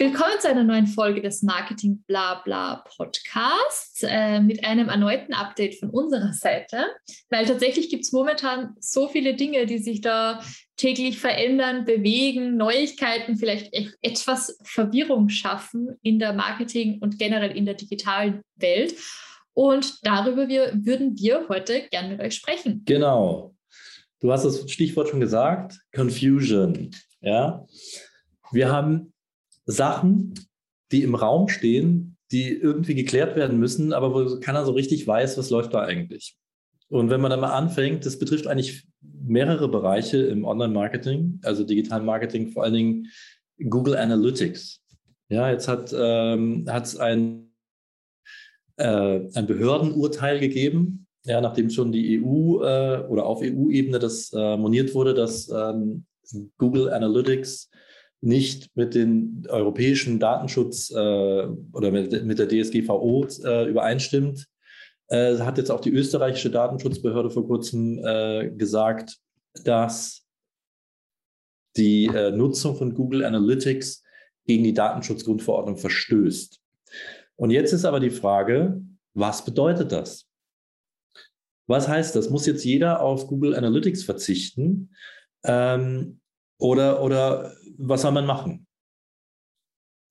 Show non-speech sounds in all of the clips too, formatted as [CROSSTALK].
Willkommen zu einer neuen Folge des Marketing Blabla Podcasts äh, mit einem erneuten Update von unserer Seite, weil tatsächlich gibt es momentan so viele Dinge, die sich da täglich verändern, bewegen, Neuigkeiten, vielleicht e-, etwas Verwirrung schaffen in der Marketing und generell in der digitalen Welt. Und darüber wir, würden wir heute gern mit euch sprechen. Genau. Du hast das Stichwort schon gesagt, Confusion. Ja, wir haben Sachen, die im Raum stehen, die irgendwie geklärt werden müssen, aber wo keiner so richtig weiß, was läuft da eigentlich. Und wenn man dann mal anfängt, das betrifft eigentlich mehrere Bereiche im Online-Marketing, also digitalen Marketing, vor allen Dingen Google Analytics. Ja, jetzt hat ähm, es ein, äh, ein Behördenurteil gegeben, ja, nachdem schon die EU äh, oder auf EU-Ebene das äh, moniert wurde, dass ähm, Google Analytics nicht mit den europäischen Datenschutz äh, oder mit, mit, der DSGVO äh, übereinstimmt, äh, hat jetzt auch die österreichische Datenschutzbehörde vor kurzem äh, gesagt, dass die äh, Nutzung von Google Analytics gegen die Datenschutzgrundverordnung verstößt. Und jetzt ist aber die Frage, was bedeutet das? Was heißt das? Muss jetzt jeder auf Google Analytics verzichten? Ähm, oder, oder was soll man machen?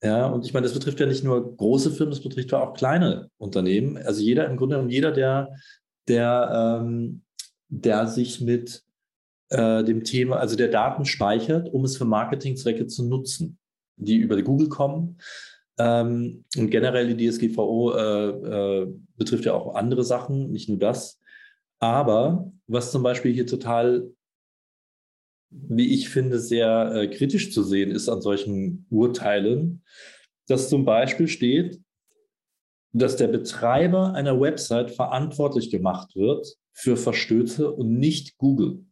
Ja, und ich meine, das betrifft ja nicht nur große Firmen, das betrifft ja auch kleine Unternehmen. Also jeder, im Grunde genommen jeder, der, der, ähm, der sich mit äh, dem Thema, also der Daten speichert, um es für Marketingzwecke zu nutzen, die über Google kommen. Ähm, und generell die DSGVO äh, äh, betrifft ja auch andere Sachen, nicht nur das. Aber was zum Beispiel hier total wie ich finde, sehr äh, kritisch zu sehen ist an solchen Urteilen, dass zum Beispiel steht, dass der Betreiber einer Website verantwortlich gemacht wird für Verstöße und nicht Google.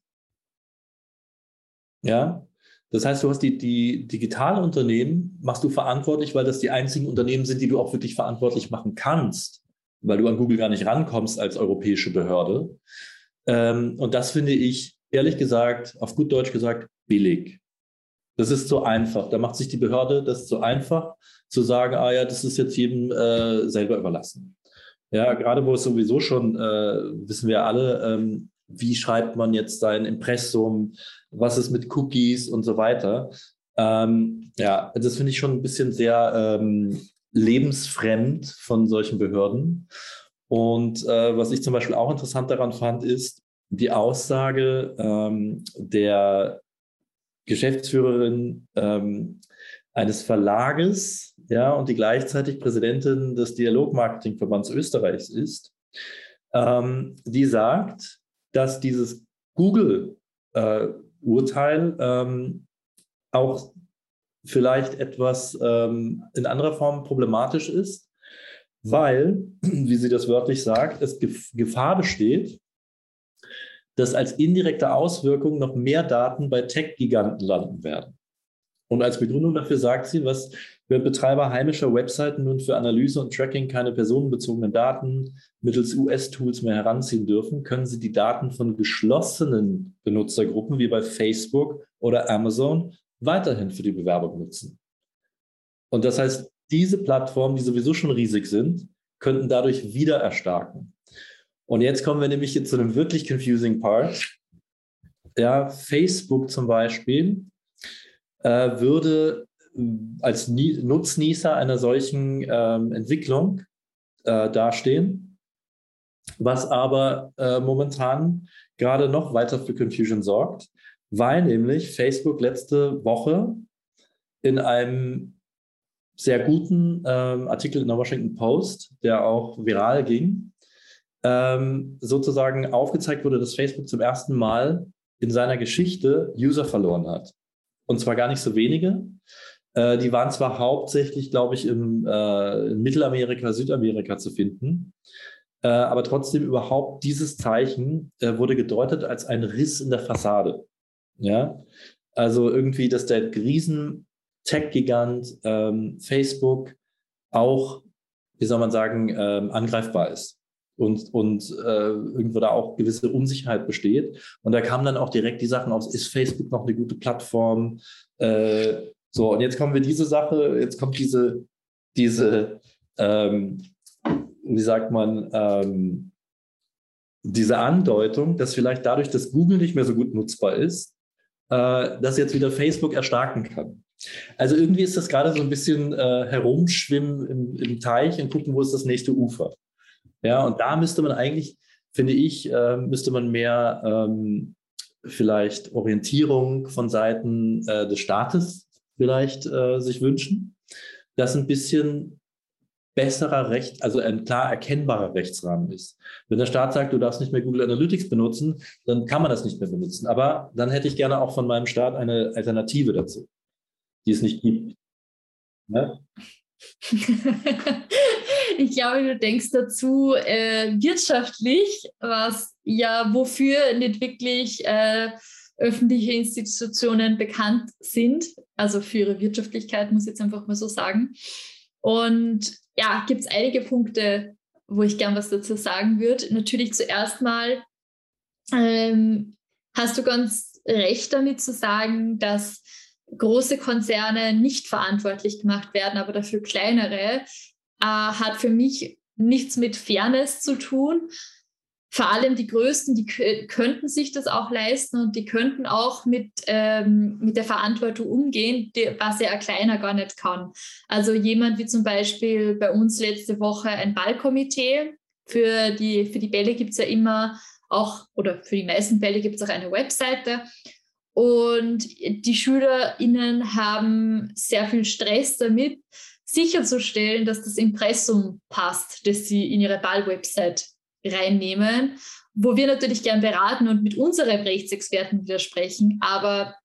Ja, das heißt, du hast die, die digitalen Unternehmen, machst du verantwortlich, weil das die einzigen Unternehmen sind, die du auch wirklich verantwortlich machen kannst, weil du an Google gar nicht rankommst als europäische Behörde. Ähm, und das finde ich ehrlich gesagt, auf gut Deutsch gesagt, billig. Das ist so einfach. Da macht sich die Behörde das so einfach, zu sagen, ah ja, das ist jetzt jedem äh, selber überlassen. Ja, gerade wo es sowieso schon, äh, wissen wir alle, ähm, wie schreibt man jetzt sein Impressum, was ist mit Cookies und so weiter. Ähm, ja, das finde ich schon ein bisschen sehr ähm, lebensfremd von solchen Behörden. Und äh, was ich zum Beispiel auch interessant daran fand, ist, die Aussage ähm, der Geschäftsführerin ähm, eines Verlages, ja, und die gleichzeitig Präsidentin des Dialogmarketingverbands Österreichs ist, ähm, die sagt, dass dieses Google-Urteil äh, auch vielleicht etwas ähm, in anderer Form problematisch ist, weil, wie sie das wörtlich sagt, es Gefahr besteht, dass als indirekte Auswirkung noch mehr Daten bei Tech-Giganten landen werden. Und als Begründung dafür sagt sie, was wenn Betreiber heimischer Webseiten nun für Analyse und Tracking keine personenbezogenen Daten mittels US-Tools mehr heranziehen dürfen, können sie die Daten von geschlossenen Benutzergruppen wie bei Facebook oder Amazon weiterhin für die Bewerbung nutzen. Und das heißt, diese Plattformen, die sowieso schon riesig sind, könnten dadurch wieder erstarken. Und jetzt kommen wir nämlich zu einem wirklich confusing Part. Ja, Facebook zum Beispiel äh, würde äh, als Nie Nutznießer einer solchen ähm, Entwicklung äh, dastehen, was aber äh, momentan gerade noch weiter für Confusion sorgt, weil nämlich Facebook letzte Woche in einem sehr guten ähm, Artikel in der Washington Post, der auch viral ging, ähm, sozusagen aufgezeigt wurde, dass Facebook zum ersten Mal in seiner Geschichte User verloren hat. Und zwar gar nicht so wenige. Äh, die waren zwar hauptsächlich, glaube ich, im, äh, in Mittelamerika, Südamerika zu finden, äh, aber trotzdem überhaupt dieses Zeichen äh, wurde gedeutet als ein Riss in der Fassade. Ja, also irgendwie, dass der riesen Tech-Gigant ähm, Facebook auch, wie soll man sagen, ähm, angreifbar ist und, und äh, irgendwo da auch gewisse Unsicherheit besteht. Und da kamen dann auch direkt die Sachen aus, ist Facebook noch eine gute Plattform? Äh, so, und jetzt kommen wir diese Sache, jetzt kommt diese, diese ähm, wie sagt man, ähm, diese Andeutung, dass vielleicht dadurch, dass Google nicht mehr so gut nutzbar ist, äh, dass jetzt wieder Facebook erstarken kann. Also irgendwie ist das gerade so ein bisschen äh, herumschwimmen im, im, Teich und gucken, wo ist das nächste Ufer. Ja, und da müsste man eigentlich, finde ich, äh, müsste man mehr ähm, vielleicht Orientierung von Seiten äh, des Staates vielleicht äh, sich wünschen, dass ein bisschen besserer Recht, also ein klar erkennbarer Rechtsrahmen ist. Wenn der Staat sagt, du darfst nicht mehr Google Analytics benutzen, dann kann man das nicht mehr benutzen. Aber dann hätte ich gerne auch von meinem Staat eine Alternative dazu, die es nicht gibt. Ne? [LAUGHS] ich glaube, du denkst dazu äh, wirtschaftlich, was ja wofür nicht wirklich äh, öffentliche Institutionen bekannt sind, also für ihre Wirtschaftlichkeit, muss ich jetzt einfach mal so sagen. Und ja, gibt es einige Punkte, wo ich gern was dazu sagen würde. Natürlich zuerst mal ähm, hast du ganz recht damit zu sagen, dass große Konzerne nicht verantwortlich gemacht werden, aber dafür kleinere, äh, hat für mich nichts mit Fairness zu tun, vor allem die Größten, die könnten sich das auch leisten und die könnten auch mit, ähm, mit der Verantwortung umgehen, die, was ja ein Kleiner gar nicht kann. Also jemand wie zum Beispiel bei uns letzte Woche ein Ballkomitee. Für die, für die Bälle gibt es ja immer auch, oder für die meisten Bälle gibt es auch eine Webseite. Und die SchülerInnen haben sehr viel Stress damit, sicherzustellen, dass das Impressum passt, das sie in ihre Ball-Website reinnehmen, wo wir natürlich gern beraten und mit unseren Rechtsexperten widersprechen. Aber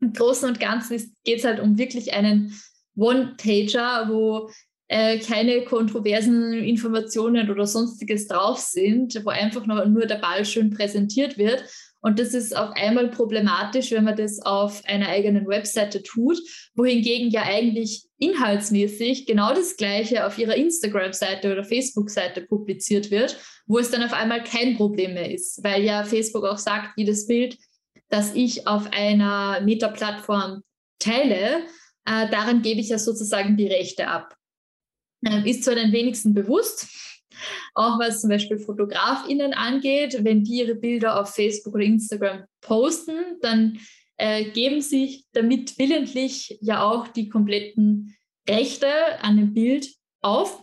im Großen und Ganzen geht es halt um wirklich einen One-Pager, wo äh, keine kontroversen Informationen oder sonstiges drauf sind, wo einfach noch nur der Ball schön präsentiert wird. Und das ist auf einmal problematisch, wenn man das auf einer eigenen Webseite tut, wohingegen ja eigentlich inhaltsmäßig genau das Gleiche auf ihrer Instagram-Seite oder Facebook-Seite publiziert wird, wo es dann auf einmal kein Problem mehr ist, weil ja Facebook auch sagt, jedes Bild, das ich auf einer Meta-Plattform teile, äh, daran gebe ich ja sozusagen die Rechte ab. Ähm, ist zwar den wenigsten bewusst, auch was zum Beispiel FotografInnen angeht, wenn die ihre Bilder auf Facebook oder Instagram posten, dann äh, geben sich damit willentlich ja auch die kompletten Rechte an dem Bild auf.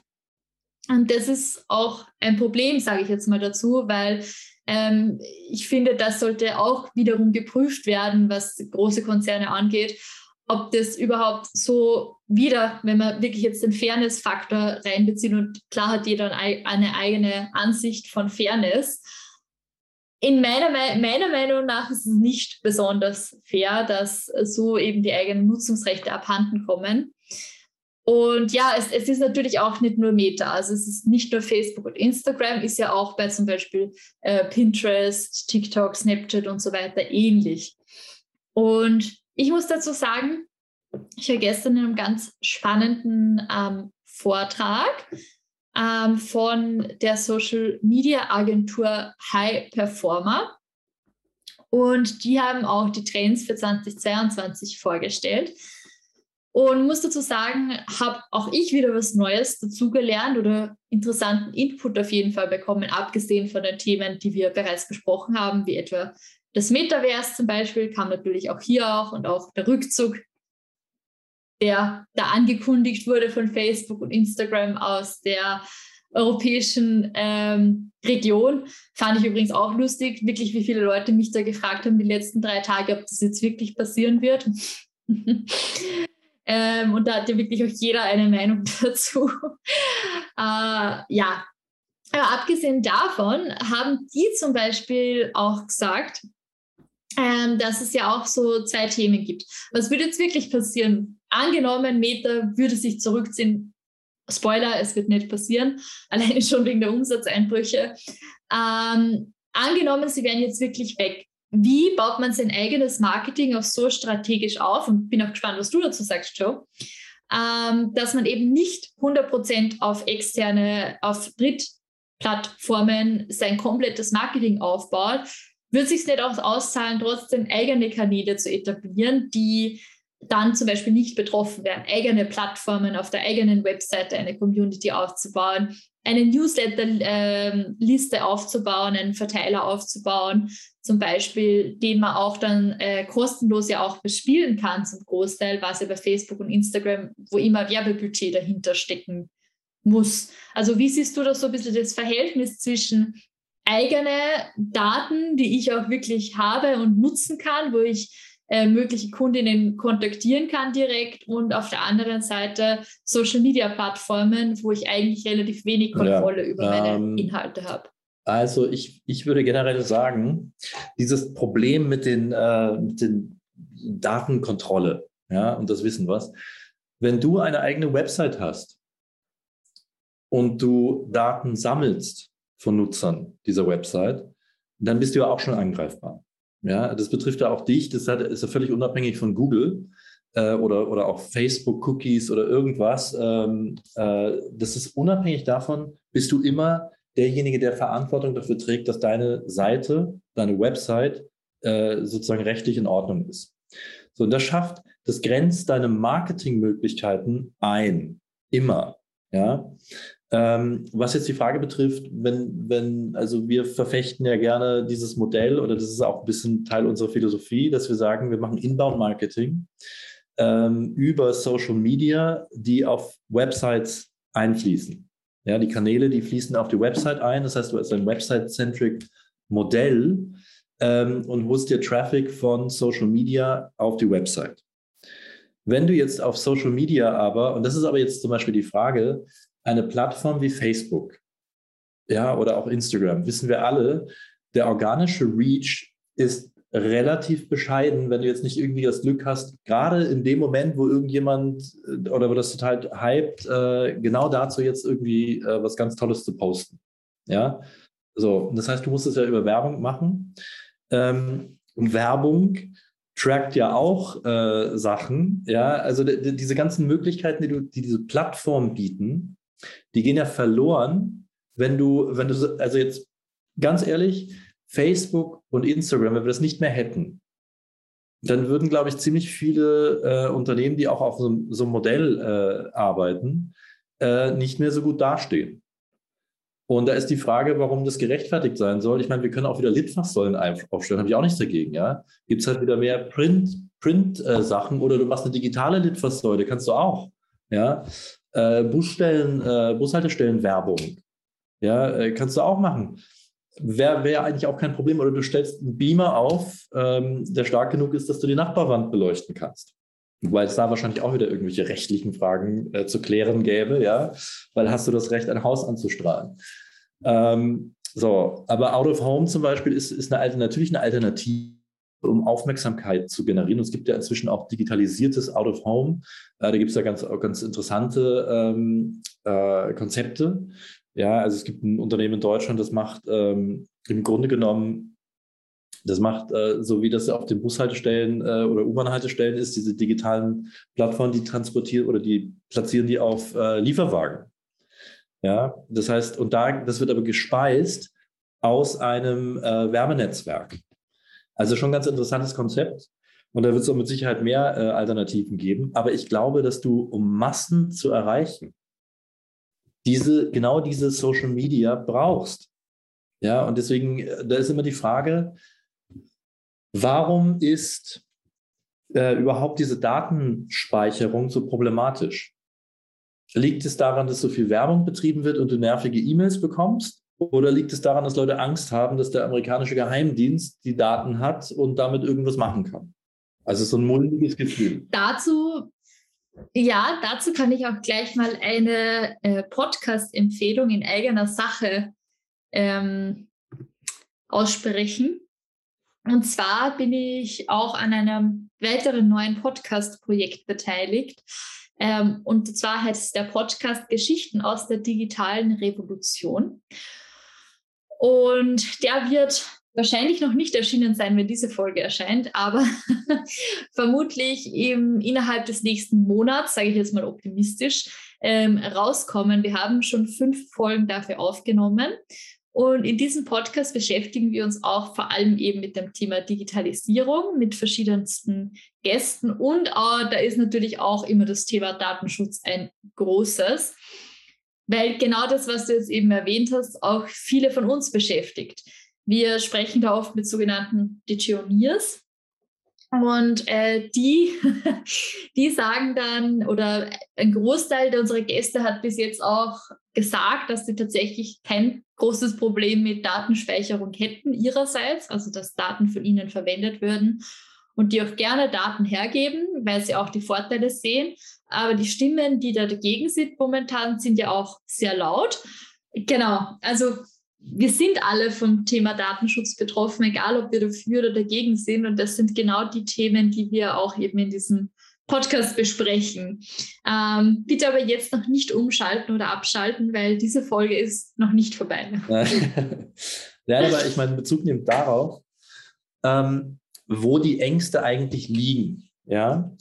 Und das ist auch ein Problem, sage ich jetzt mal dazu, weil ähm, ich finde, das sollte auch wiederum geprüft werden, was große Konzerne angeht, ob das überhaupt so wieder, wenn man wirklich jetzt den Fairness-Faktor reinbezieht und klar hat jeder eine eigene Ansicht von Fairness. In meiner, meiner Meinung nach ist es nicht besonders fair, dass so eben die eigenen Nutzungsrechte abhanden kommen. Und ja, es, es ist natürlich auch nicht nur Meta, also es ist nicht nur Facebook und Instagram, ist ja auch bei zum Beispiel äh, Pinterest, TikTok, Snapchat und so weiter ähnlich. Und ich muss dazu sagen, ich war gestern in einem ganz spannenden ähm, Vortrag ähm, von der Social Media Agentur High Performer. Und die haben auch die Trends für 2022 vorgestellt. Und muss dazu sagen, habe auch ich wieder was Neues dazugelernt oder interessanten Input auf jeden Fall bekommen, abgesehen von den Themen, die wir bereits besprochen haben, wie etwa das Metaverse zum Beispiel, kam natürlich auch hier auch und auch der Rückzug, der da angekündigt wurde von Facebook und Instagram aus der europäischen ähm, Region. Fand ich übrigens auch lustig, wirklich, wie viele Leute mich da gefragt haben die letzten drei Tage, ob das jetzt wirklich passieren wird. [LAUGHS] Ähm, und da hat ja wirklich auch jeder eine Meinung [LAUGHS] dazu. äh, ja, aber abgesehen davon haben die zum Beispiel auch gesagt, ähm, dass es ja auch so zwei Themen gibt. Was würde jetzt wirklich passieren? Angenommen, Meta würde sich zurückziehen. Spoiler, es wird nicht passieren, [LAUGHS] alleine schon wegen der Umsatzeinbrüche. Ähm, angenommen, sie wären jetzt wirklich weg wie baut man sein eigenes Marketing auch so strategisch auf? Und bin auch gespannt, was du dazu sagst, Joe. Ähm, dass man eben nicht 100% auf externe, auf Drittplattformen sein komplettes Marketing aufbaut, wird sich nicht auch auszahlen, trotzdem eigene Kanäle zu etablieren, die dann zum Beispiel nicht betroffen werden, eigene Plattformen auf der eigenen Webseite eine Community aufzubauen, eine Newsletter-Liste ähm, aufzubauen, einen Verteiler aufzubauen, zum Beispiel, den man auch dann äh, kostenlos ja auch bespielen kann zum Großteil, was ja bei Facebook und Instagram, wo immer Werbebudget dahinter stecken muss. Also wie siehst du da so ein bisschen das Verhältnis zwischen eigene Daten, die ich auch wirklich habe und nutzen kann, wo ich äh, mögliche Kundinnen kontaktieren kann direkt und auf der anderen Seite Social Media Plattformen, wo ich eigentlich relativ wenig Kontrolle ja, über meine ähm, Inhalte habe. Also ich, ich würde generell sagen, dieses Problem mit den, äh, mit den Datenkontrolle, ja, und das wissen was, wenn du eine eigene Website hast und du Daten sammelst von Nutzern dieser Website, dann bist du ja auch schon angreifbar. Ja, das betrifft ja auch dich. Das ist ja völlig unabhängig von Google äh, oder, oder auch Facebook-Cookies oder irgendwas. Ähm, äh, das ist unabhängig davon, bist du immer derjenige, der Verantwortung dafür trägt, dass deine Seite, deine Website äh, sozusagen rechtlich in Ordnung ist. So, und das schafft, das grenzt deine Marketingmöglichkeiten ein. Immer. Ja. Ähm, was jetzt die Frage betrifft, wenn, wenn, also wir verfechten ja gerne dieses Modell oder das ist auch ein bisschen Teil unserer Philosophie, dass wir sagen, wir machen Inbound-Marketing ähm, über Social Media, die auf Websites einfließen. Ja, die Kanäle, die fließen auf die Website ein. Das heißt, du hast ein Website-centric Modell ähm, und holst dir Traffic von Social Media auf die Website. Wenn du jetzt auf Social Media aber, und das ist aber jetzt zum Beispiel die Frage, eine Plattform wie Facebook, ja, oder auch Instagram, wissen wir alle, der organische Reach ist relativ bescheiden, wenn du jetzt nicht irgendwie das Glück hast, gerade in dem Moment, wo irgendjemand äh, oder wo das total hypt, äh, genau dazu jetzt irgendwie äh, was ganz Tolles zu posten. Ja, so, das heißt, du musst es ja über Werbung machen. Ähm, und Werbung trackt ja auch äh, Sachen. Ja, also diese ganzen Möglichkeiten, die, du, die diese Plattformen bieten, die gehen ja verloren, wenn du, wenn du, also jetzt ganz ehrlich, Facebook und Instagram, wenn wir das nicht mehr hätten, dann würden, glaube ich, ziemlich viele äh, Unternehmen, die auch auf so, so einem Modell äh, arbeiten, äh, nicht mehr so gut dastehen. Und da ist die Frage, warum das gerechtfertigt sein soll. Ich meine, wir können auch wieder Litfaßsäulen aufstellen, habe ich auch nichts dagegen. Ja? Gibt es halt wieder mehr Print-Sachen Print, äh, oder du machst eine digitale Litfaßsäule, kannst du auch. Ja? Äh, Busstellen, äh, Bushaltestellenwerbung. Ja, äh, kannst du auch machen. Wäre wär eigentlich auch kein Problem. Oder du stellst einen Beamer auf, ähm, der stark genug ist, dass du die Nachbarwand beleuchten kannst. Weil es da wahrscheinlich auch wieder irgendwelche rechtlichen Fragen äh, zu klären gäbe, ja, weil hast du das Recht, ein Haus anzustrahlen. Ähm, so, aber Out of Home zum Beispiel ist, ist eine, natürlich eine Alternative um Aufmerksamkeit zu generieren. Und es gibt ja inzwischen auch digitalisiertes Out of Home. Äh, da gibt es ja ganz, ganz interessante ähm, äh, Konzepte. Ja, also es gibt ein Unternehmen in Deutschland, das macht ähm, im Grunde genommen, das macht, äh, so wie das auf den Bushaltestellen äh, oder U-Bahn-Haltestellen ist, diese digitalen Plattformen, die transportieren oder die platzieren die auf äh, Lieferwagen. Ja, das heißt, und da, das wird aber gespeist aus einem äh, Wärmenetzwerk. Also schon ein ganz interessantes Konzept. Und da wird es auch mit Sicherheit mehr äh, Alternativen geben. Aber ich glaube, dass du, um Massen zu erreichen, diese, genau diese Social Media brauchst. Ja, und deswegen, äh, da ist immer die Frage, warum ist äh, überhaupt diese Datenspeicherung so problematisch? Liegt es daran, dass so viel Werbung betrieben wird und du nervige E-Mails bekommst? Oder liegt es daran, dass Leute Angst haben, dass der amerikanische Geheimdienst die Daten hat und damit irgendwas machen kann? Also so ein mulmiges Gefühl. Dazu, ja, dazu kann ich auch gleich mal eine äh, Podcast-Empfehlung in eigener Sache ähm, aussprechen. Und zwar bin ich auch an einem weiteren neuen Podcast-Projekt beteiligt. Ähm, und zwar heißt der Podcast Geschichten aus der digitalen Revolution. Und der wird wahrscheinlich noch nicht erschienen sein, wenn diese Folge erscheint, aber [LAUGHS] vermutlich eben innerhalb des nächsten Monats, sage ich jetzt mal optimistisch, ähm, rauskommen. Wir haben schon fünf Folgen dafür aufgenommen. Und in diesem Podcast beschäftigen wir uns auch vor allem eben mit dem Thema Digitalisierung mit verschiedensten Gästen. Und äh, da ist natürlich auch immer das Thema Datenschutz ein großes, weil genau das, was du jetzt eben erwähnt hast, auch viele von uns beschäftigt. Wir sprechen da oft mit sogenannten Digioneers. Und äh, die, [LAUGHS] die sagen dann, oder ein Großteil unserer Gäste hat bis jetzt auch gesagt, dass sie tatsächlich kein großes Problem mit Datenspeicherung hätten ihrerseits, also dass Daten von ihnen verwendet würden und die auch gerne Daten hergeben, weil sie auch die Vorteile sehen. Aber die Stimmen, die da dagegen sind momentan, sind ja auch sehr laut. Genau, also wir sind alle vom Thema Datenschutz betroffen, egal ob wir dafür oder dagegen sind. Und das sind genau die Themen, die wir auch eben in diesem Podcast besprechen. Ähm, bitte aber jetzt noch nicht umschalten oder abschalten, weil diese Folge ist noch nicht vorbei. [LAUGHS] ja, aber ich meine, Bezug nimmt darauf, ähm, wo die Ängste eigentlich liegen. Ja,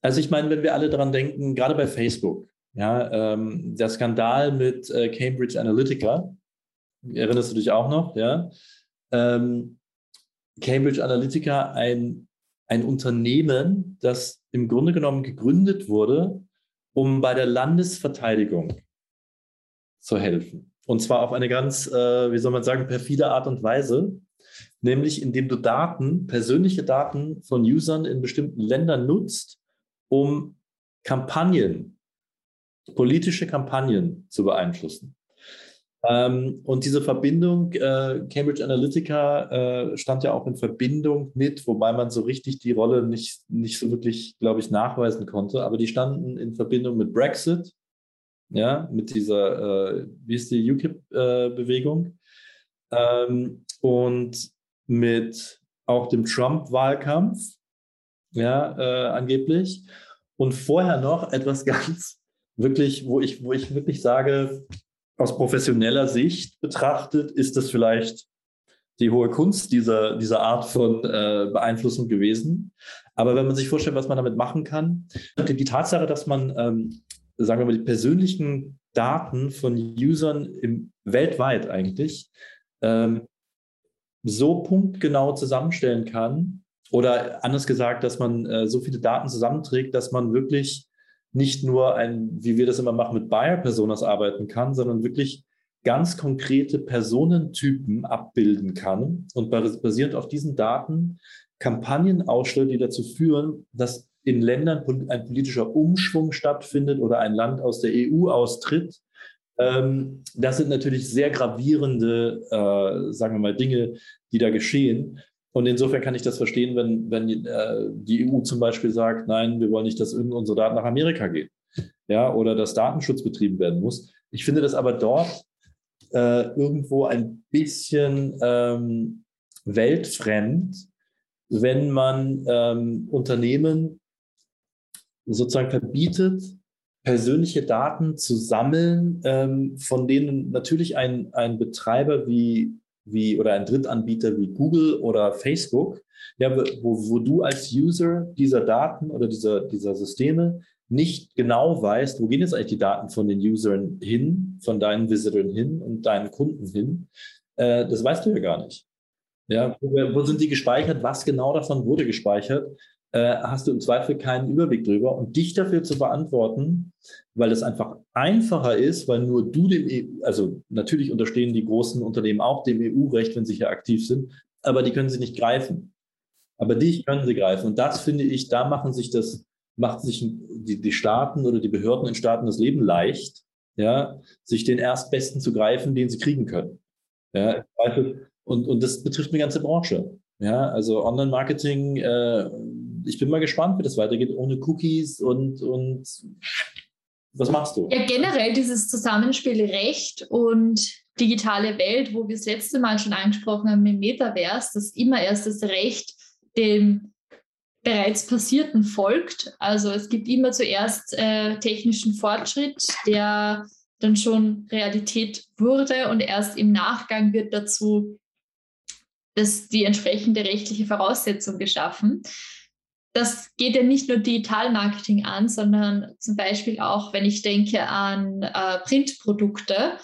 also ich meine, wenn wir alle daran denken, gerade bei Facebook, ja, ähm, der Skandal mit äh, Cambridge Analytica, erinnerst du dich auch noch, ja? Ähm, Cambridge Analytica, ein, ein Unternehmen, das im Grunde genommen gegründet wurde, um bei der Landesverteidigung zu helfen. Und zwar auf eine ganz, äh, wie soll man sagen, perfide Art und Weise, nämlich indem du Daten, persönliche Daten von Usern in bestimmten Ländern nutzt, um Kampagnen, politische Kampagnen zu beeinflussen. Ähm, und diese Verbindung, äh, Cambridge Analytica äh, stand ja auch in Verbindung mit, wobei man so richtig die Rolle nicht, nicht so wirklich, glaube ich, nachweisen konnte, aber die standen in Verbindung mit Brexit, ja, mit dieser, äh, wie ist die UKIP-Bewegung ähm, und mit auch dem Trump-Wahlkampf, ja, äh, angeblich. Und vorher noch etwas [LAUGHS] ganz wirklich, wo ich, wo ich wirklich sage, aus professioneller Sicht betrachtet, ist das vielleicht die hohe Kunst dieser, dieser Art von äh, Beeinflussung gewesen. Aber wenn man sich vorstellt, was man damit machen kann, die Tatsache, dass man, ähm, sagen wir mal, die persönlichen Daten von Usern im, weltweit eigentlich ähm, so punktgenau zusammenstellen kann, oder anders gesagt, dass man äh, so viele Daten zusammenträgt, dass man wirklich nicht nur ein, wie wir das immer machen, mit Buyer-Personas arbeiten kann, sondern wirklich ganz konkrete Personentypen abbilden kann und basierend auf diesen Daten Kampagnen ausstellt, die dazu führen, dass in Ländern ein politischer Umschwung stattfindet oder ein Land aus der EU austritt. Ähm, das sind natürlich sehr gravierende, äh, sagen wir mal, Dinge, die da geschehen. Und insofern kann ich das verstehen, wenn, wenn äh, die EU zum Beispiel sagt, nein, wir wollen nicht, dass unsere Daten nach Amerika gehen. Ja, oder dass Datenschutz betrieben werden muss. Ich finde das aber dort äh, irgendwo ein bisschen ähm, weltfremd, wenn man ähm, Unternehmen sozusagen verbietet, persönliche Daten zu sammeln, ähm, von denen natürlich ein, ein Betreiber wie wie oder ein Drittanbieter wie Google oder Facebook, ja, wo, wo du als User dieser Daten oder dieser, dieser Systeme nicht genau weißt, wo gehen jetzt eigentlich die Daten von den Usern hin, von deinen Visitoren hin und deinen Kunden hin, äh, das weißt du ja gar nicht. Ja, wo, wo sind die gespeichert? Was genau davon wurde gespeichert? Äh, hast du im Zweifel keinen Überblick drüber. Und dich dafür zu verantworten, weil es einfach einfacher ist, weil nur du dem, EU, also natürlich unterstehen die großen Unternehmen auch dem EU-Recht, wenn sie hier aktiv sind, aber die können sie nicht greifen. Aber dich können sie greifen. Und das finde ich, da machen sich das, macht sich die, die Staaten oder die Behörden in Staaten das Leben leicht, ja, sich den Erstbesten zu greifen, den sie kriegen können. Ja, und, und das betrifft eine ganze Branche. Ja, also Online-Marketing, äh, ich bin mal gespannt, wie das weitergeht ohne Cookies und, und was machst du? Ja, generell dieses Zusammenspiel Recht und digitale Welt, wo wir das letzte Mal schon angesprochen haben im Metaverse, dass immer erst das Recht dem bereits Passierten folgt. Also es gibt immer zuerst äh, technischen Fortschritt, der dann schon Realität wurde und erst im Nachgang wird dazu das, die entsprechende rechtliche Voraussetzung geschaffen. Das geht ja nicht nur Digitalmarketing an, sondern zum Beispiel auch, wenn ich denke an äh, Printprodukte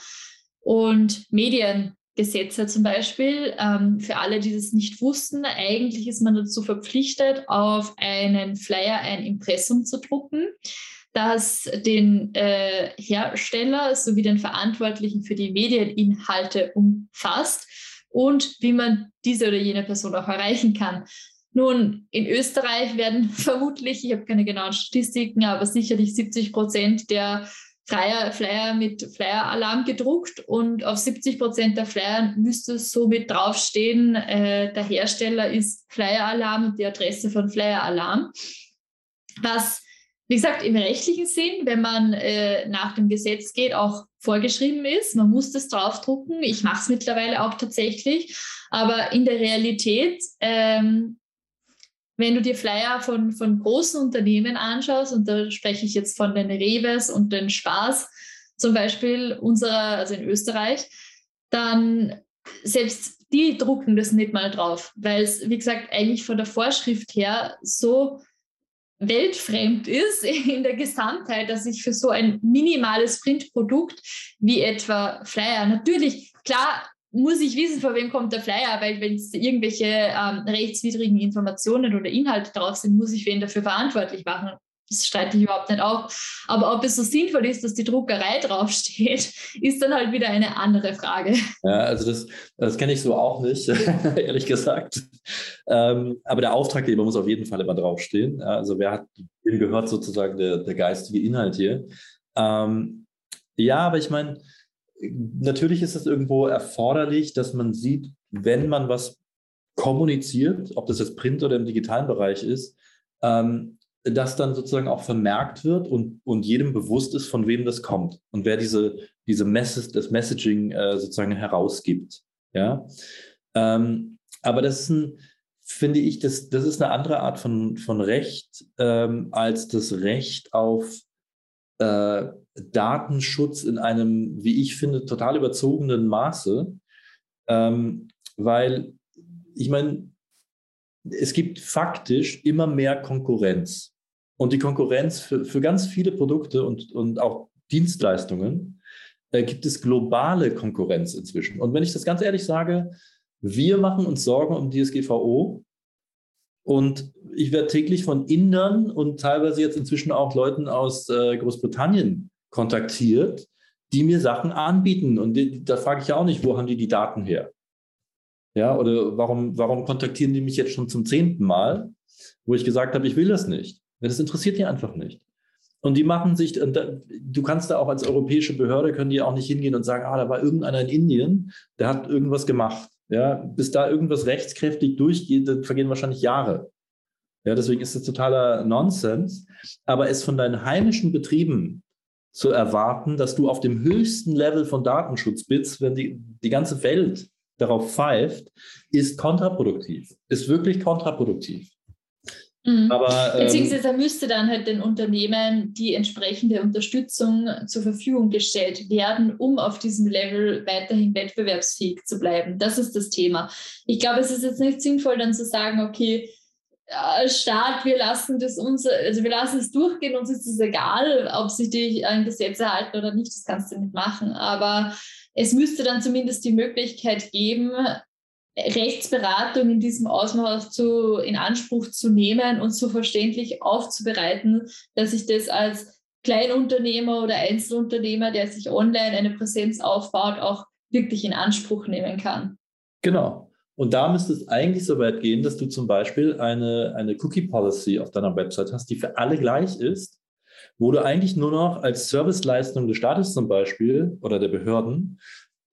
und Mediengesetze zum Beispiel. Ähm, für alle, die das nicht wussten, eigentlich ist man dazu verpflichtet, auf einen Flyer ein Impressum zu drucken das den äh, Hersteller sowie den Verantwortlichen für die Medieninhalte umfasst und wie man diese oder jene Person auch erreichen kann. Nun, in Österreich werden [LAUGHS] vermutlich, ich habe keine genauen Statistiken, aber sicherlich 70 Prozent der Flyer, Flyer mit Flyer-Alarm gedruckt und auf 70 Prozent der Flyer müsste somit draufstehen, äh, der Hersteller ist Flyer-Alarm und die Adresse von Flyer-Alarm. Was wie gesagt, im rechtlichen Sinn, wenn man äh, nach dem Gesetz geht, auch vorgeschrieben ist. Man muss das draufdrucken. Ich mache es mittlerweile auch tatsächlich. Aber in der Realität, ähm, wenn du dir Flyer von, von großen Unternehmen anschaust, und da spreche ich jetzt von den Reves und den Spaß, zum Beispiel unserer, also in Österreich, dann selbst die drucken das nicht mal drauf, weil es, wie gesagt, eigentlich von der Vorschrift her so weltfremd ist [LAUGHS] in der Gesamtheit, dass ich für so ein minimales Printprodukt wie etwa Flyer, natürlich, klar, muss ich wissen, vor wem kommt der Flyer, weil wenn es irgendwelche ähm, rechtswidrigen Informationen oder Inhalte drauf sind, muss ich wen dafür verantwortlich machen. Das streite ich überhaupt nicht auf. Aber ob es so sinnvoll ist, dass die Druckerei draufsteht, [LAUGHS] ist dann halt wieder eine andere Frage. Ja, also das, das kenne ich so auch nicht, [LAUGHS] ehrlich gesagt. Ähm, aber der Auftraggeber muss auf jeden Fall immer draufstehen. Also wer hat, wem gehört sozusagen der, der geistige Inhalt hier? Ähm, ja, aber ich meine, natürlich ist es irgendwo erforderlich, dass man sieht, wenn man was kommuniziert, ob das jetzt Print oder im digitalen Bereich ist, ähm, das dann sozusagen auch vermerkt wird und, und jedem bewusst ist, von wem das kommt und wer diese, diese Message, das Messaging äh, sozusagen herausgibt. Ja? Ähm, aber das ist ein, finde ich, das, das ist eine andere Art von, von Recht ähm, als das Recht auf äh, Datenschutz in einem, wie ich finde, total überzogenen Maße. Ähm, weil, ich meine, es gibt faktisch immer mehr Konkurrenz. Und die Konkurrenz für, für ganz viele Produkte und, und auch Dienstleistungen äh, gibt es globale Konkurrenz inzwischen. Und wenn ich das ganz ehrlich sage, wir machen uns Sorgen um DSGVO. Und ich werde täglich von Indern und teilweise jetzt inzwischen auch Leuten aus äh, Großbritannien kontaktiert, die mir Sachen anbieten. Und da frage ich ja auch nicht, wo haben die die Daten her? Ja, oder warum, warum kontaktieren die mich jetzt schon zum zehnten Mal, wo ich gesagt habe, ich will das nicht. Das interessiert die einfach nicht. Und die machen sich, du kannst da auch als europäische Behörde, können die auch nicht hingehen und sagen, ah, da war irgendeiner in Indien, der hat irgendwas gemacht. Ja, bis da irgendwas rechtskräftig durchgeht, dann vergehen wahrscheinlich Jahre. Ja, deswegen ist das totaler Nonsens. Aber es von deinen heimischen Betrieben zu erwarten, dass du auf dem höchsten Level von Datenschutz bist, wenn die, die ganze Welt darauf pfeift, ist kontraproduktiv, ist wirklich kontraproduktiv. Mhm. Aber, ähm, Beziehungsweise müsste dann halt den Unternehmen die entsprechende Unterstützung zur Verfügung gestellt werden, um auf diesem Level weiterhin wettbewerbsfähig zu bleiben. Das ist das Thema. Ich glaube, es ist jetzt nicht sinnvoll, dann zu sagen, okay, Staat, wir lassen das uns, also wir lassen es durchgehen, uns ist es egal, ob sich die ein Gesetz erhalten oder nicht, das kannst du nicht machen. Aber es müsste dann zumindest die Möglichkeit geben, Rechtsberatung in diesem Ausmaß zu, in Anspruch zu nehmen und so verständlich aufzubereiten, dass ich das als Kleinunternehmer oder Einzelunternehmer, der sich online eine Präsenz aufbaut, auch wirklich in Anspruch nehmen kann. Genau. Und da müsste es eigentlich so weit gehen, dass du zum Beispiel eine, eine Cookie Policy auf deiner Website hast, die für alle gleich ist wo du eigentlich nur noch als Serviceleistung des Staates zum Beispiel oder der Behörden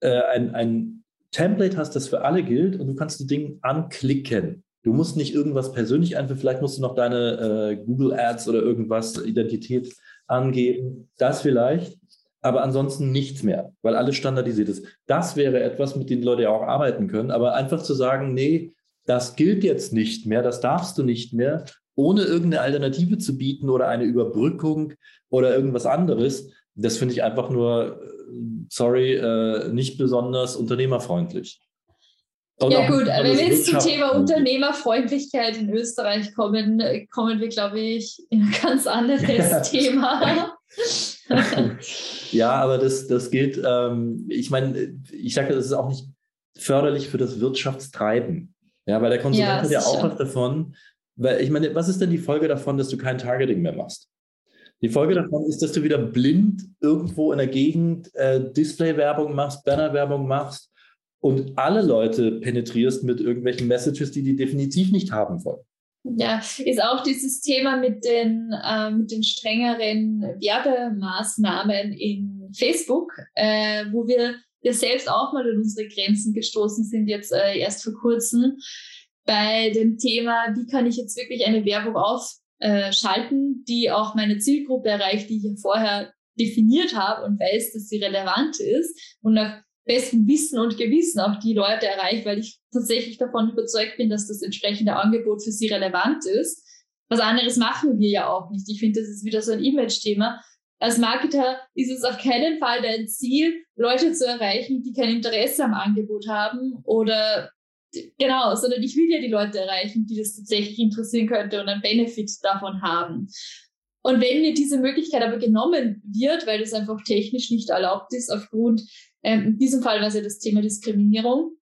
äh, ein, ein Template hast, das für alle gilt und du kannst die Dinge anklicken. Du musst nicht irgendwas persönlich einführen, vielleicht musst du noch deine äh, Google Ads oder irgendwas, Identität angeben, das vielleicht, aber ansonsten nichts mehr, weil alles standardisiert ist. Das wäre etwas, mit dem Leute ja auch arbeiten können, aber einfach zu sagen, nee, das gilt jetzt nicht mehr, das darfst du nicht mehr ohne irgendeine Alternative zu bieten oder eine Überbrückung oder irgendwas anderes, das finde ich einfach nur, äh, sorry, äh, nicht besonders unternehmerfreundlich. Und ja gut, wenn wir jetzt zum Thema Unternehmerfreundlichkeit in Österreich kommen, kommen wir, glaube ich, in ein ganz anderes [LAUGHS] Thema. Ja, aber das, das gilt, ähm, ich meine, ich sage, das ist auch nicht förderlich für das Wirtschaftstreiben. Ja, weil der Konsument ja, hat ja auch was davon. Weil ich meine, was ist denn die Folge davon, dass du kein Targeting mehr machst? Die Folge davon ist, dass du wieder blind irgendwo in der Gegend äh, Display-Werbung machst, Banner-Werbung machst und alle Leute penetrierst mit irgendwelchen Messages, die die definitiv nicht haben wollen. Ja, ist auch dieses Thema mit den, äh, mit den strengeren Werbemaßnahmen in Facebook, äh, wo wir ja selbst auch mal an unsere Grenzen gestoßen sind, jetzt äh, erst vor kurzem, bei dem Thema, wie kann ich jetzt wirklich eine Werbung aufschalten, die auch meine Zielgruppe erreicht, die ich ja vorher definiert habe und weiß, dass sie relevant ist. Und nach bestem Wissen und Gewissen auch die Leute erreicht, weil ich tatsächlich davon überzeugt bin, dass das entsprechende Angebot für sie relevant ist. Was anderes machen wir ja auch nicht. Ich finde, das ist wieder so ein Image-Thema. Als Marketer ist es auf keinen Fall dein Ziel, Leute zu erreichen, die kein Interesse am Angebot haben oder genau, sondern ich will ja die Leute erreichen, die das tatsächlich interessieren könnte und einen Benefit davon haben. Und wenn mir diese Möglichkeit aber genommen wird, weil das einfach technisch nicht erlaubt ist, aufgrund, ähm, in diesem Fall war es ja das Thema Diskriminierung.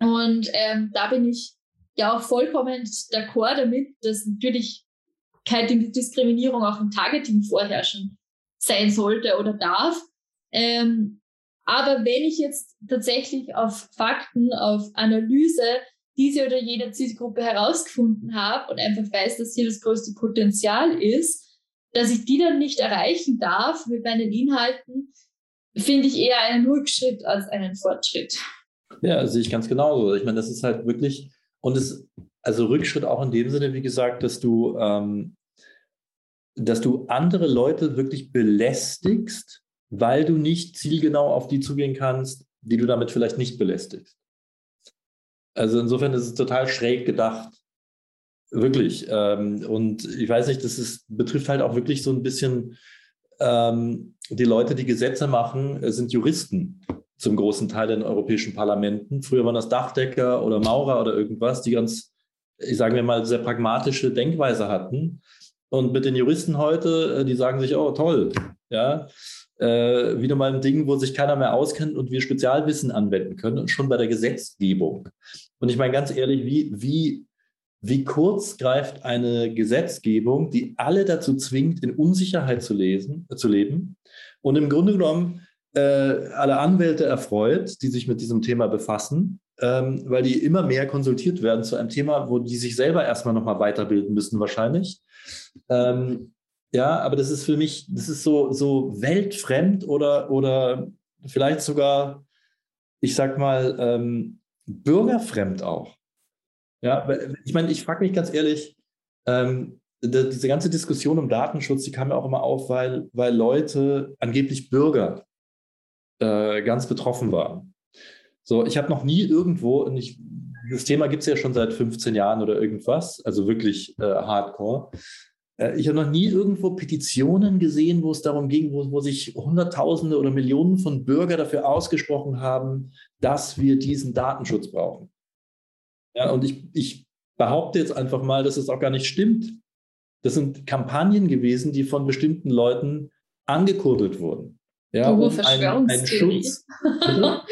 Und ähm, da bin ich ja auch vollkommen d'accord damit, dass natürlich keine Diskriminierung auch im Targeting vorherrschen sein sollte oder darf. Ähm, aber wenn ich jetzt tatsächlich auf Fakten, auf Analyse diese oder jene Zielgruppe herausgefunden habe und einfach weiß, dass hier das größte Potenzial ist, dass ich die dann nicht erreichen darf mit meinen Inhalten, finde ich eher einen Rückschritt als einen Fortschritt. Ja, sehe ich ganz genauso. Ich meine, das ist halt wirklich, und es, also Rückschritt auch in dem Sinne, wie gesagt, dass du ähm, dass du andere Leute wirklich belästigst, weil du nicht zielgenau auf die zugehen kannst, die du damit vielleicht nicht belästigst. Also insofern ist es total schräg gedacht. Wirklich. Ähm, und ich weiß nicht, das ist, betrifft halt auch wirklich so ein bisschen ähm, die Leute, die Gesetze machen, äh, sind Juristen zum großen Teil in europäischen Parlamenten. Früher waren das Dachdecker oder Maurer oder irgendwas, die ganz, ich sage mir mal, sehr pragmatische Denkweise hatten und mit den Juristen heute, äh, die sagen sich, oh toll, ja, äh, wieder mal ein Ding, wo sich keiner mehr auskennt und wir Spezialwissen anwenden können und schon bei der Gesetzgebung. Und ich meine ganz ehrlich, wie, wie, wie kurz greift eine Gesetzgebung, die alle dazu zwingt, in Unsicherheit zu, lesen, äh, zu leben und im Grunde genommen äh, alle Anwälte erfreut, die sich mit diesem Thema befassen, ähm, weil die immer mehr konsultiert werden zu einem Thema, wo die sich selber erstmal nochmal weiterbilden müssen wahrscheinlich ähm, ja, aber das ist für mich, das ist so, so weltfremd oder, oder vielleicht sogar, ich sag mal, ähm, bürgerfremd auch. Ja, ich meine, ich frage mich ganz ehrlich, ähm, diese ganze Diskussion um Datenschutz, die kam ja auch immer auf, weil, weil Leute, angeblich Bürger, äh, ganz betroffen waren. So, ich habe noch nie irgendwo, und ich, das Thema gibt es ja schon seit 15 Jahren oder irgendwas, also wirklich äh, hardcore. Äh, ich habe noch nie irgendwo Petitionen gesehen, wo es darum ging, wo, wo sich Hunderttausende oder Millionen von Bürgern dafür ausgesprochen haben, dass wir diesen Datenschutz brauchen. Ja, und ich, ich behaupte jetzt einfach mal, dass es auch gar nicht stimmt. Das sind Kampagnen gewesen, die von bestimmten Leuten angekurbelt wurden. Ja, um einen, einen Schutz. [LAUGHS]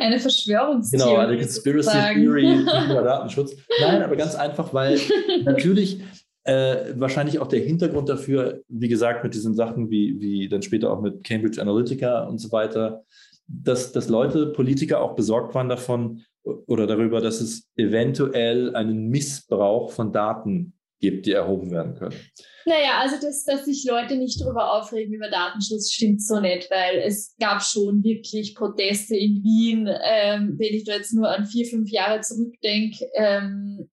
eine Verschwörungstheorie. Genau, eine Conspiracy Theory [LAUGHS] über Datenschutz. Nein, aber ganz einfach, weil [LAUGHS] natürlich äh, wahrscheinlich auch der Hintergrund dafür, wie gesagt, mit diesen Sachen wie, wie dann später auch mit Cambridge Analytica und so weiter, dass, dass Leute, Politiker auch besorgt waren davon oder darüber, dass es eventuell einen Missbrauch von Daten gibt, die erhoben werden können. Naja, also dass, dass sich Leute nicht darüber aufregen über Datenschutz, stimmt so nicht, weil es gab schon wirklich Proteste in Wien. Ähm, wenn ich da jetzt nur an vier, fünf Jahre zurückdenke, ähm,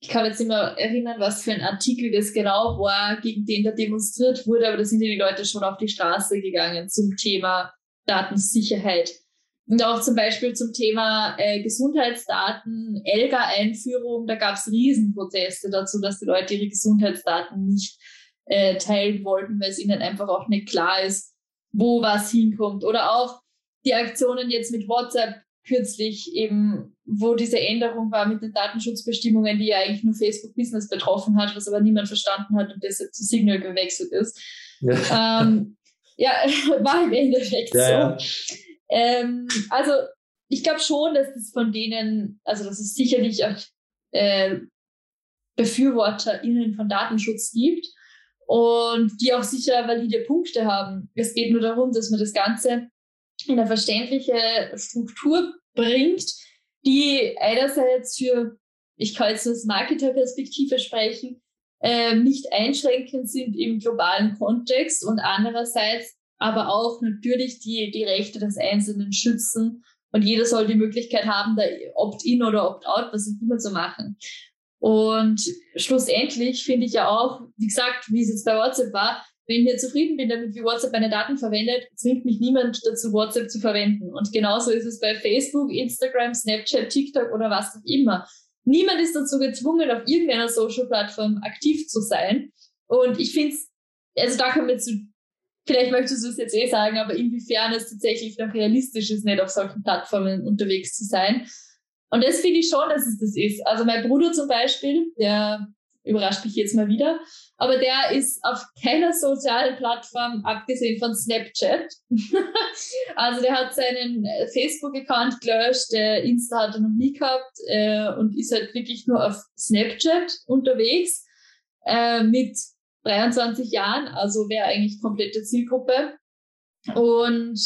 ich kann jetzt nicht mehr erinnern, was für ein Artikel das genau war, gegen den da demonstriert wurde, aber da sind die Leute schon auf die Straße gegangen zum Thema Datensicherheit. Und auch zum Beispiel zum Thema äh, Gesundheitsdaten, ELGA-Einführung, da gab es Riesenproteste dazu, dass die Leute ihre Gesundheitsdaten nicht äh, teilen wollten, weil es ihnen einfach auch nicht klar ist, wo was hinkommt. Oder auch die Aktionen jetzt mit WhatsApp kürzlich eben, wo diese Änderung war mit den Datenschutzbestimmungen, die ja eigentlich nur Facebook Business betroffen hat, was aber niemand verstanden hat und deshalb zu Signal gewechselt ist. Ja, ähm, ja [LAUGHS] war im Endeffekt ja, so. Ja. Ähm, also ich glaube schon, dass es von denen, also dass es sicherlich auch äh, BefürworterInnen von Datenschutz gibt und die auch sicher valide Punkte haben. Es geht nur darum, dass man das Ganze in eine verständliche Struktur bringt, die einerseits für, ich kann jetzt aus Marketerperspektive sprechen, äh, nicht einschränkend sind im globalen Kontext und andererseits aber auch natürlich die, die Rechte des Einzelnen schützen. Und jeder soll die Möglichkeit haben, da Opt-in oder Opt-out, was auch immer zu machen. Und schlussendlich finde ich ja auch, wie gesagt, wie es jetzt bei WhatsApp war, wenn ich zufrieden bin damit, wie WhatsApp meine Daten verwendet, zwingt mich niemand dazu, WhatsApp zu verwenden. Und genauso ist es bei Facebook, Instagram, Snapchat, TikTok oder was auch immer. Niemand ist dazu gezwungen, auf irgendeiner Social-Plattform aktiv zu sein. Und ich finde es, also da können wir zu, vielleicht möchtest du es jetzt eh sagen, aber inwiefern es tatsächlich noch realistisch ist, nicht auf solchen Plattformen unterwegs zu sein. Und das finde ich schon, dass es das ist. Also mein Bruder zum Beispiel, der überrascht mich jetzt mal wieder, aber der ist auf keiner sozialen Plattform, abgesehen von Snapchat. [LAUGHS] also der hat seinen Facebook-Account gelöscht, der Insta hat er noch nie gehabt äh, und ist halt wirklich nur auf Snapchat unterwegs äh, mit 23 Jahren, also wäre eigentlich komplette Zielgruppe. Und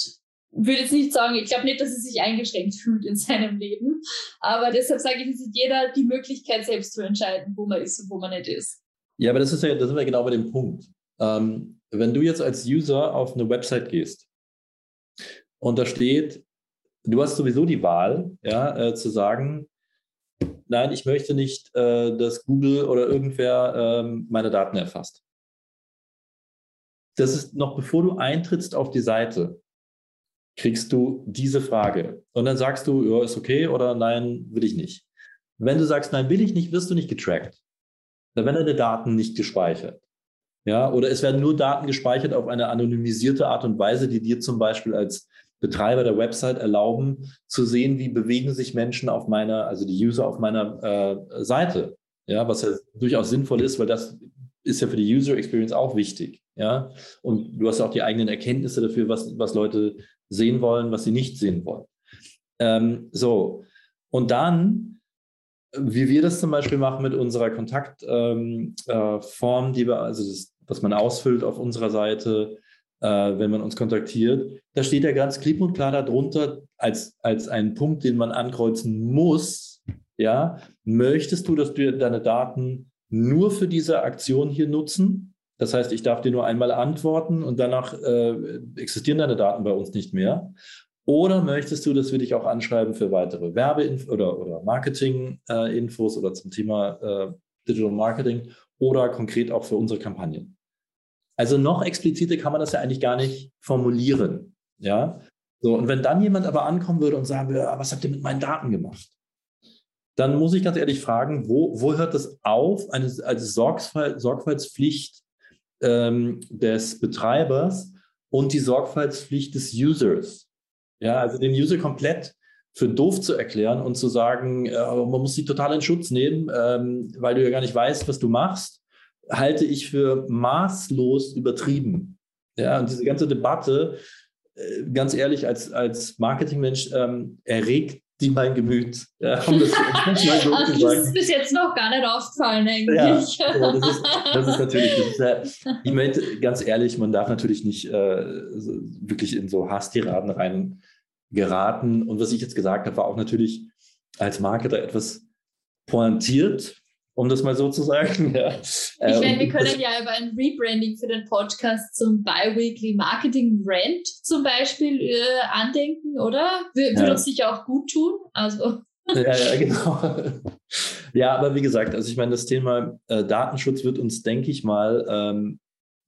würde jetzt nicht sagen, ich glaube nicht, dass er sich eingeschränkt fühlt in seinem Leben. Aber deshalb sage ich, es hat jeder die Möglichkeit, selbst zu entscheiden, wo man ist und wo man nicht ist. Ja, aber das ist ja, das sind wir genau bei dem Punkt. Ähm, wenn du jetzt als User auf eine Website gehst und da steht, du hast sowieso die Wahl, ja, äh, zu sagen, nein, ich möchte nicht, äh, dass Google oder irgendwer äh, meine Daten erfasst. Das ist noch bevor du eintrittst auf die Seite, kriegst du diese Frage. Und dann sagst du, ja, ist okay oder nein, will ich nicht. Wenn du sagst, nein, will ich nicht, wirst du nicht getrackt. Dann werden deine Daten nicht gespeichert. Ja, oder es werden nur Daten gespeichert auf eine anonymisierte Art und Weise, die dir zum Beispiel als Betreiber der Website erlauben, zu sehen, wie bewegen sich Menschen auf meiner, also die User auf meiner äh, Seite. Ja, was ja durchaus sinnvoll ist, weil das ist ja für die User Experience auch wichtig. Ja, und du hast auch die eigenen Erkenntnisse dafür, was, was Leute sehen wollen, was sie nicht sehen wollen. Ähm, so, und dann, wie wir das zum Beispiel machen mit unserer Kontaktform, ähm, äh, die wir, also das, was man ausfüllt auf unserer Seite, äh, wenn man uns kontaktiert, da steht ja ganz klipp und klar darunter als, als ein Punkt, den man ankreuzen muss. Ja, möchtest du, dass du deine Daten nur für diese Aktion hier nutzen? Das heißt, ich darf dir nur einmal antworten und danach äh, existieren deine Daten bei uns nicht mehr. Oder möchtest du, dass wir dich auch anschreiben für weitere Werbeinfos oder, oder Marketing-Infos äh, oder zum Thema äh, Digital Marketing oder konkret auch für unsere Kampagnen? Also noch expliziter kann man das ja eigentlich gar nicht formulieren. Ja, so, und wenn dann jemand aber ankommen würde und sagen würde, ah, was habt ihr mit meinen Daten gemacht? Dann muss ich ganz ehrlich fragen, wo, wo hört das auf, eine, eine Sorgfalt, Sorgfaltspflicht ähm, des Betreibers und die Sorgfaltspflicht des Users. Ja, also den User komplett für doof zu erklären und zu sagen, äh, man muss sie total in Schutz nehmen, ähm, weil du ja gar nicht weißt, was du machst, halte ich für maßlos übertrieben. Ja, und diese ganze Debatte, äh, ganz ehrlich, als, als Marketingmensch ähm, erregt die mein Gemüt. Ja, um das, [LAUGHS] so Ach, das ist bis jetzt noch gar nicht aufgefallen eigentlich. Ja, das, ist, das ist natürlich, das ist ja, ich meine, ganz ehrlich, man darf natürlich nicht äh, wirklich in so Hasstiraden rein geraten. Und was ich jetzt gesagt habe, war auch natürlich als Marketer etwas pointiert, um das mal so zu sagen. Ja. Ich meine, äh, wir können ja über ein Rebranding für den Podcast zum Bi-Weekly Marketing Rant zum Beispiel äh, andenken, oder? Würde ja. uns sicher auch gut tun. Also. Ja, ja, genau. Ja, aber wie gesagt, also ich meine, das Thema äh, Datenschutz wird uns, denke ich mal, ähm,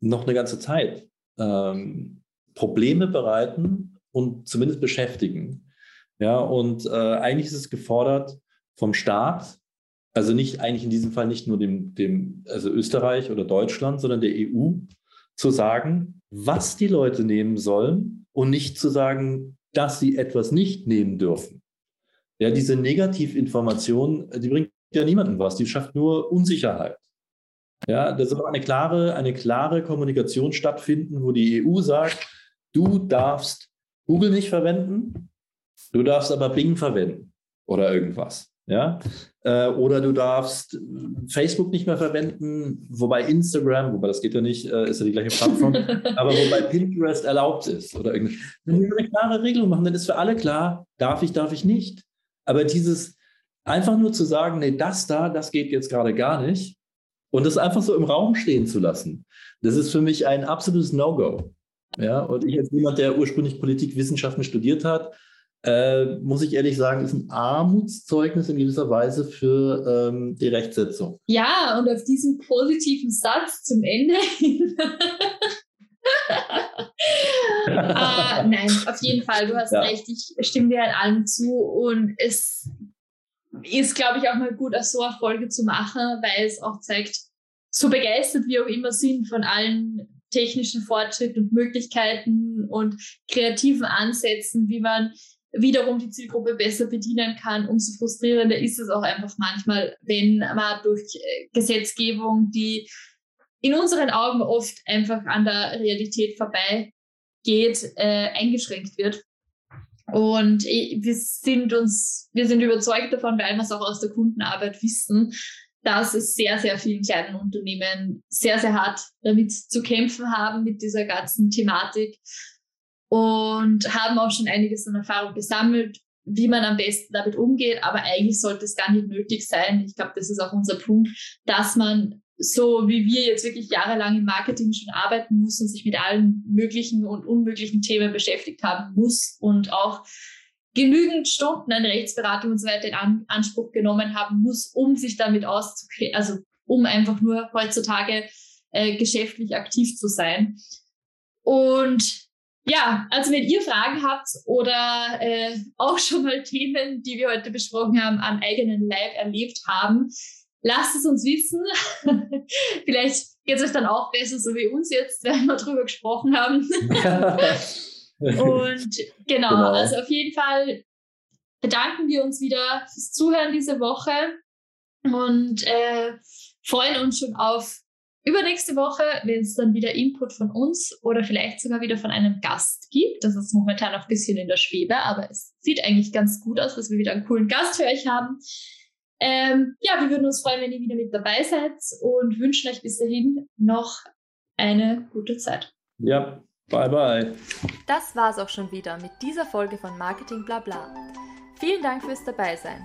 noch eine ganze Zeit ähm, Probleme bereiten und zumindest beschäftigen. Ja, und äh, eigentlich ist es gefordert vom Staat, also nicht eigentlich in diesem Fall nicht nur dem, dem, also Österreich oder Deutschland, sondern der EU, zu sagen, was die Leute nehmen sollen und nicht zu sagen, dass sie etwas nicht nehmen dürfen. Ja, diese Negativinformation, die bringt ja niemandem was, die schafft nur Unsicherheit. Ja, da soll eine klare, eine klare Kommunikation stattfinden, wo die EU sagt, du darfst Google nicht verwenden, du darfst aber Bing verwenden oder irgendwas. Ja? Äh, oder du darfst Facebook nicht mehr verwenden, wobei Instagram, wobei das geht ja nicht, äh, ist ja die gleiche Plattform, [LAUGHS] aber wobei Pinterest erlaubt ist oder irgendwie. Wenn wir eine klare Regelung machen, dann ist für alle klar, darf ich, darf ich nicht. Aber dieses einfach nur zu sagen, nee, das da, das geht jetzt gerade gar nicht und das einfach so im Raum stehen zu lassen, das ist für mich ein absolutes No-Go. Ja, und ich als jemand, der ursprünglich Politikwissenschaften studiert hat, äh, muss ich ehrlich sagen, ist ein Armutszeugnis in gewisser Weise für ähm, die Rechtsetzung. Ja, und auf diesen positiven Satz zum Ende äh, [LAUGHS] nein, auf jeden Fall, du hast ja. recht, ich stimme dir halt allen zu und es ist, glaube ich, auch mal gut, so eine Folge zu machen, weil es auch zeigt, so begeistert wir auch immer sind von allen technischen Fortschritten und Möglichkeiten und kreativen Ansätzen, wie man wiederum die Zielgruppe besser bedienen kann, umso frustrierender ist es auch einfach manchmal, wenn man durch äh, Gesetzgebung, die in unseren Augen oft einfach an der Realität vorbeigeht, äh, eingeschränkt wird. Und wir sind uns, wir sind überzeugt davon, weil wir es auch aus der Kundenarbeit wissen, dass es sehr, sehr vielen kleinen Unternehmen sehr, sehr hart damit zu kämpfen haben, mit dieser ganzen Thematik und haben auch schon einiges an Erfahrung gesammelt, wie man am besten damit umgeht. Aber eigentlich sollte es gar nicht nötig sein. Ich glaube, das ist auch unser Punkt, dass man so wie wir jetzt wirklich jahrelang im Marketing schon arbeiten muss und sich mit allen möglichen und unmöglichen Themen beschäftigt haben muss und auch genügend Stunden an Rechtsberatung und so weiter in An Anspruch genommen haben muss, um sich damit auszukennen, also um einfach nur heutzutage äh, geschäftlich aktiv zu sein. Und ja, also wenn ihr Fragen habt oder äh, auch schon mal Themen, die wir heute besprochen haben, am eigenen Leib erlebt haben, lasst es uns wissen. [LAUGHS] Vielleicht geht es euch dann auch besser, so wie uns jetzt, wenn wir drüber gesprochen haben. [LAUGHS] Und genau, genau, also auf jeden Fall bedanken wir uns wieder fürs Zuhören diese Woche und äh, freuen uns schon auf Übernächste Woche, wenn es dann wieder Input von uns oder vielleicht sogar wieder von einem Gast gibt. Das ist momentan noch ein bisschen in der Schwebe, aber es sieht eigentlich ganz gut aus, dass wir wieder einen coolen Gast für euch haben. Ähm, ja, wir würden uns freuen, wenn ihr wieder mit dabei seid und wünschen euch bis dahin noch eine gute Zeit. Ja, bye bye. Das war's auch schon wieder mit dieser Folge von Marketing Blabla. Vielen Dank fürs Dabeisein.